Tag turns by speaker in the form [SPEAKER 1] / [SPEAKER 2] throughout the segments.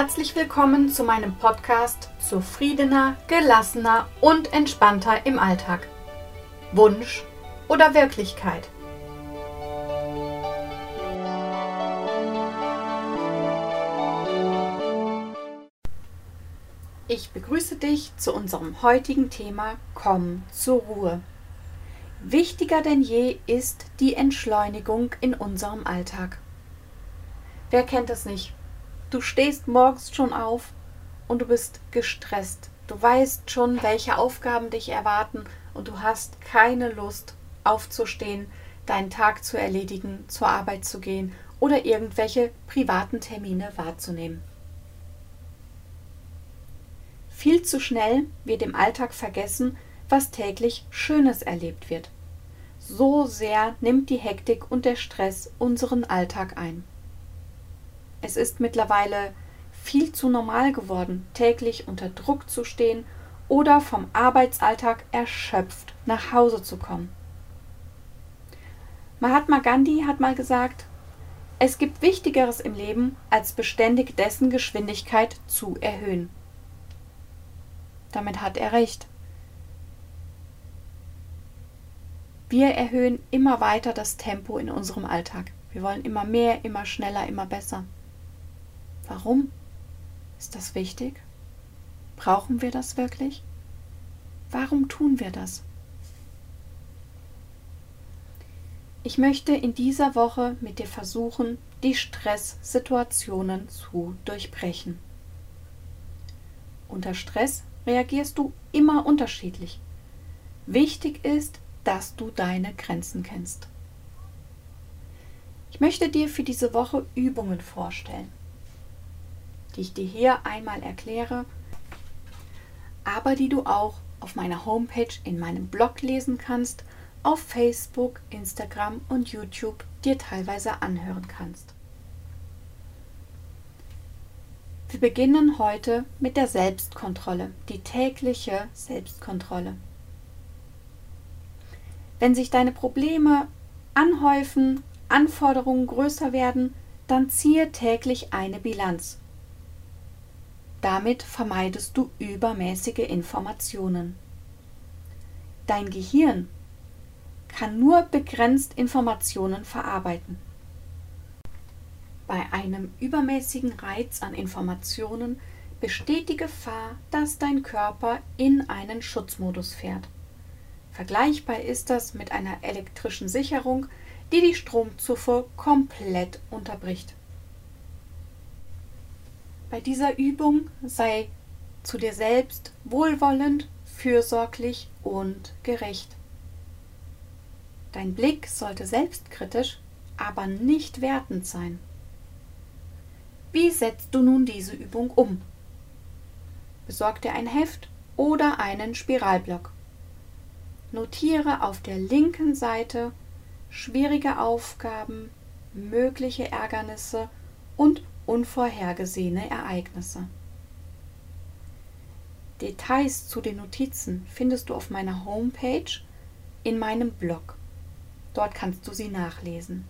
[SPEAKER 1] Herzlich willkommen zu meinem Podcast Zufriedener, gelassener und entspannter im Alltag. Wunsch oder Wirklichkeit? Ich begrüße dich zu unserem heutigen Thema Komm zur Ruhe. Wichtiger denn je ist die Entschleunigung in unserem Alltag. Wer kennt es nicht? Du stehst morgens schon auf und du bist gestresst. Du weißt schon, welche Aufgaben dich erwarten und du hast keine Lust aufzustehen, deinen Tag zu erledigen, zur Arbeit zu gehen oder irgendwelche privaten Termine wahrzunehmen. Viel zu schnell wird im Alltag vergessen, was täglich Schönes erlebt wird. So sehr nimmt die Hektik und der Stress unseren Alltag ein. Es ist mittlerweile viel zu normal geworden, täglich unter Druck zu stehen oder vom Arbeitsalltag erschöpft nach Hause zu kommen. Mahatma Gandhi hat mal gesagt, es gibt Wichtigeres im Leben, als beständig dessen Geschwindigkeit zu erhöhen. Damit hat er recht. Wir erhöhen immer weiter das Tempo in unserem Alltag. Wir wollen immer mehr, immer schneller, immer besser. Warum? Ist das wichtig? Brauchen wir das wirklich? Warum tun wir das? Ich möchte in dieser Woche mit dir versuchen, die Stresssituationen zu durchbrechen. Unter Stress reagierst du immer unterschiedlich. Wichtig ist, dass du deine Grenzen kennst. Ich möchte dir für diese Woche Übungen vorstellen die ich dir hier einmal erkläre, aber die du auch auf meiner Homepage in meinem Blog lesen kannst, auf Facebook, Instagram und YouTube dir teilweise anhören kannst. Wir beginnen heute mit der Selbstkontrolle, die tägliche Selbstkontrolle. Wenn sich deine Probleme anhäufen, Anforderungen größer werden, dann ziehe täglich eine Bilanz damit vermeidest du übermäßige Informationen. Dein Gehirn kann nur begrenzt Informationen verarbeiten. Bei einem übermäßigen Reiz an Informationen besteht die Gefahr, dass dein Körper in einen Schutzmodus fährt. Vergleichbar ist das mit einer elektrischen Sicherung, die die Stromzufuhr komplett unterbricht. Bei dieser Übung sei zu dir selbst wohlwollend, fürsorglich und gerecht. Dein Blick sollte selbstkritisch, aber nicht wertend sein. Wie setzt du nun diese Übung um? Besorg dir ein Heft oder einen Spiralblock. Notiere auf der linken Seite schwierige Aufgaben, mögliche Ärgernisse und unvorhergesehene Ereignisse. Details zu den Notizen findest du auf meiner Homepage in meinem Blog. Dort kannst du sie nachlesen.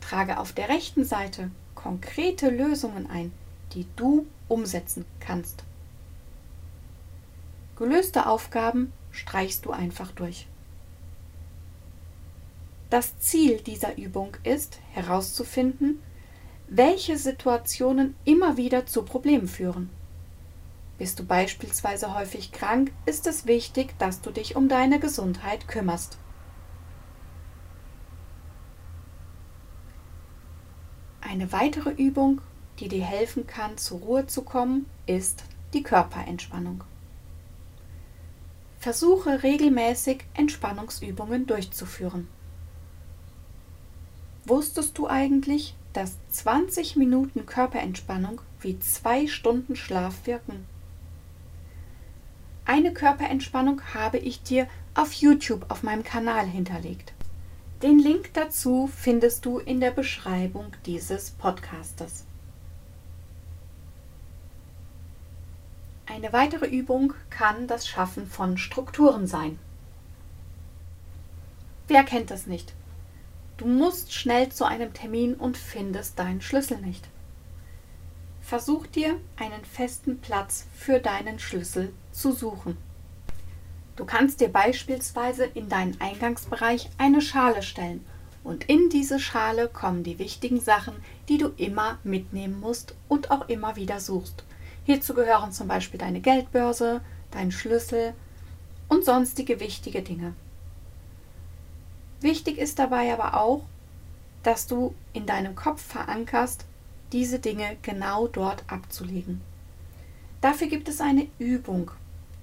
[SPEAKER 1] Trage auf der rechten Seite konkrete Lösungen ein, die du umsetzen kannst. Gelöste Aufgaben streichst du einfach durch. Das Ziel dieser Übung ist herauszufinden, welche Situationen immer wieder zu Problemen führen. Bist du beispielsweise häufig krank, ist es wichtig, dass du dich um deine Gesundheit kümmerst. Eine weitere Übung, die dir helfen kann, zur Ruhe zu kommen, ist die Körperentspannung. Versuche regelmäßig Entspannungsübungen durchzuführen. Wusstest du eigentlich, dass 20 Minuten Körperentspannung wie zwei Stunden Schlaf wirken? Eine Körperentspannung habe ich dir auf YouTube auf meinem Kanal hinterlegt. Den Link dazu findest du in der Beschreibung dieses Podcastes. Eine weitere Übung kann das Schaffen von Strukturen sein. Wer kennt das nicht? Du musst schnell zu einem Termin und findest deinen Schlüssel nicht. Versuch dir einen festen Platz für deinen Schlüssel zu suchen. Du kannst dir beispielsweise in deinen Eingangsbereich eine Schale stellen und in diese Schale kommen die wichtigen Sachen, die du immer mitnehmen musst und auch immer wieder suchst. Hierzu gehören zum Beispiel deine Geldbörse, dein Schlüssel und sonstige wichtige Dinge. Wichtig ist dabei aber auch, dass du in deinem Kopf verankerst, diese Dinge genau dort abzulegen. Dafür gibt es eine Übung,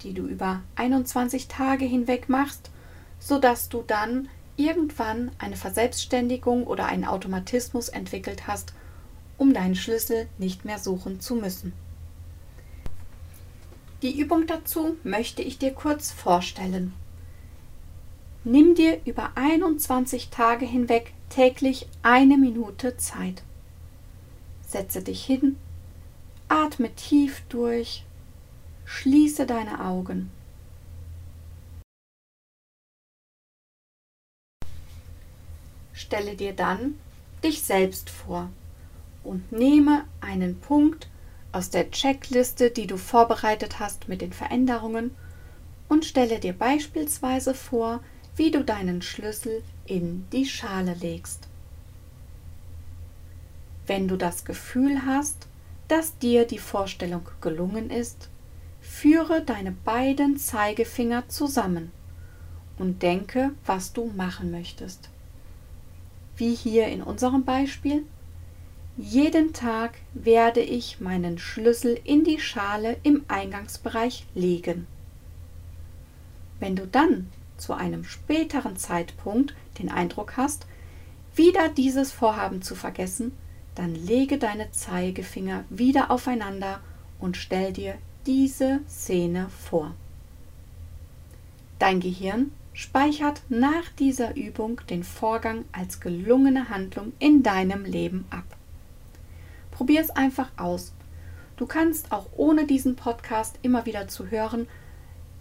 [SPEAKER 1] die du über 21 Tage hinweg machst, sodass du dann irgendwann eine Verselbstständigung oder einen Automatismus entwickelt hast, um deinen Schlüssel nicht mehr suchen zu müssen. Die Übung dazu möchte ich dir kurz vorstellen. Nimm dir über 21 Tage hinweg täglich eine Minute Zeit. Setze dich hin, atme tief durch, schließe deine Augen. Stelle dir dann dich selbst vor und nehme einen Punkt aus der Checkliste, die du vorbereitet hast mit den Veränderungen und stelle dir beispielsweise vor, wie du deinen Schlüssel in die Schale legst. Wenn du das Gefühl hast, dass dir die Vorstellung gelungen ist, führe deine beiden Zeigefinger zusammen und denke, was du machen möchtest. Wie hier in unserem Beispiel, jeden Tag werde ich meinen Schlüssel in die Schale im Eingangsbereich legen. Wenn du dann zu einem späteren Zeitpunkt den Eindruck hast, wieder dieses Vorhaben zu vergessen, dann lege deine Zeigefinger wieder aufeinander und stell dir diese Szene vor. Dein Gehirn speichert nach dieser Übung den Vorgang als gelungene Handlung in deinem Leben ab. Probier es einfach aus. Du kannst auch ohne diesen Podcast immer wieder zu hören,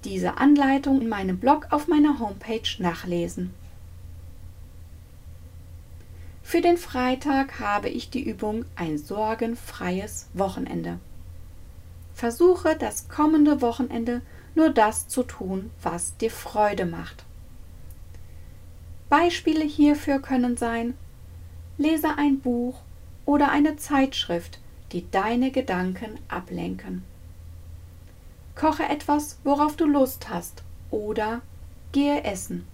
[SPEAKER 1] diese Anleitung in meinem Blog auf meiner Homepage nachlesen. Für den Freitag habe ich die Übung ein sorgenfreies Wochenende. Versuche das kommende Wochenende nur das zu tun, was dir Freude macht. Beispiele hierfür können sein, lese ein Buch oder eine Zeitschrift, die deine Gedanken ablenken. Koche etwas, worauf du Lust hast, oder gehe essen.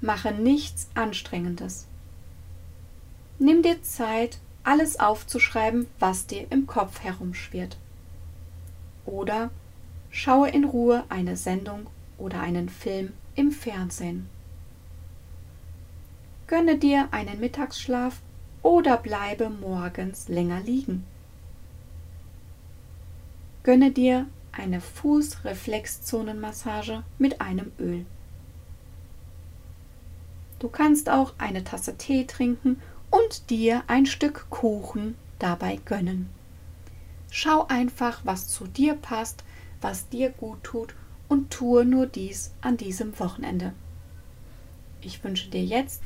[SPEAKER 1] Mache nichts Anstrengendes. Nimm dir Zeit, alles aufzuschreiben, was dir im Kopf herumschwirrt. Oder schaue in Ruhe eine Sendung oder einen Film im Fernsehen. Gönne dir einen Mittagsschlaf oder bleibe morgens länger liegen. Gönne dir eine Fußreflexzonenmassage mit einem Öl. Du kannst auch eine Tasse Tee trinken und dir ein Stück Kuchen dabei gönnen. Schau einfach, was zu dir passt, was dir gut tut und tue nur dies an diesem Wochenende. Ich wünsche dir jetzt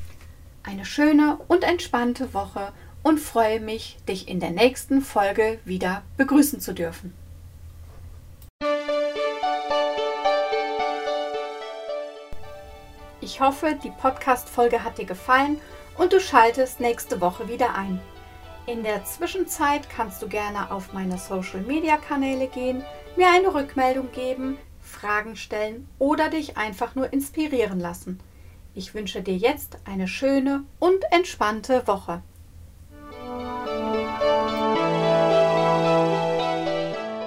[SPEAKER 1] eine schöne und entspannte Woche und freue mich, dich in der nächsten Folge wieder begrüßen zu dürfen. Ich hoffe, die Podcast-Folge hat dir gefallen und du schaltest nächste Woche wieder ein. In der Zwischenzeit kannst du gerne auf meine Social-Media-Kanäle gehen, mir eine Rückmeldung geben, Fragen stellen oder dich einfach nur inspirieren lassen. Ich wünsche dir jetzt eine schöne und entspannte Woche.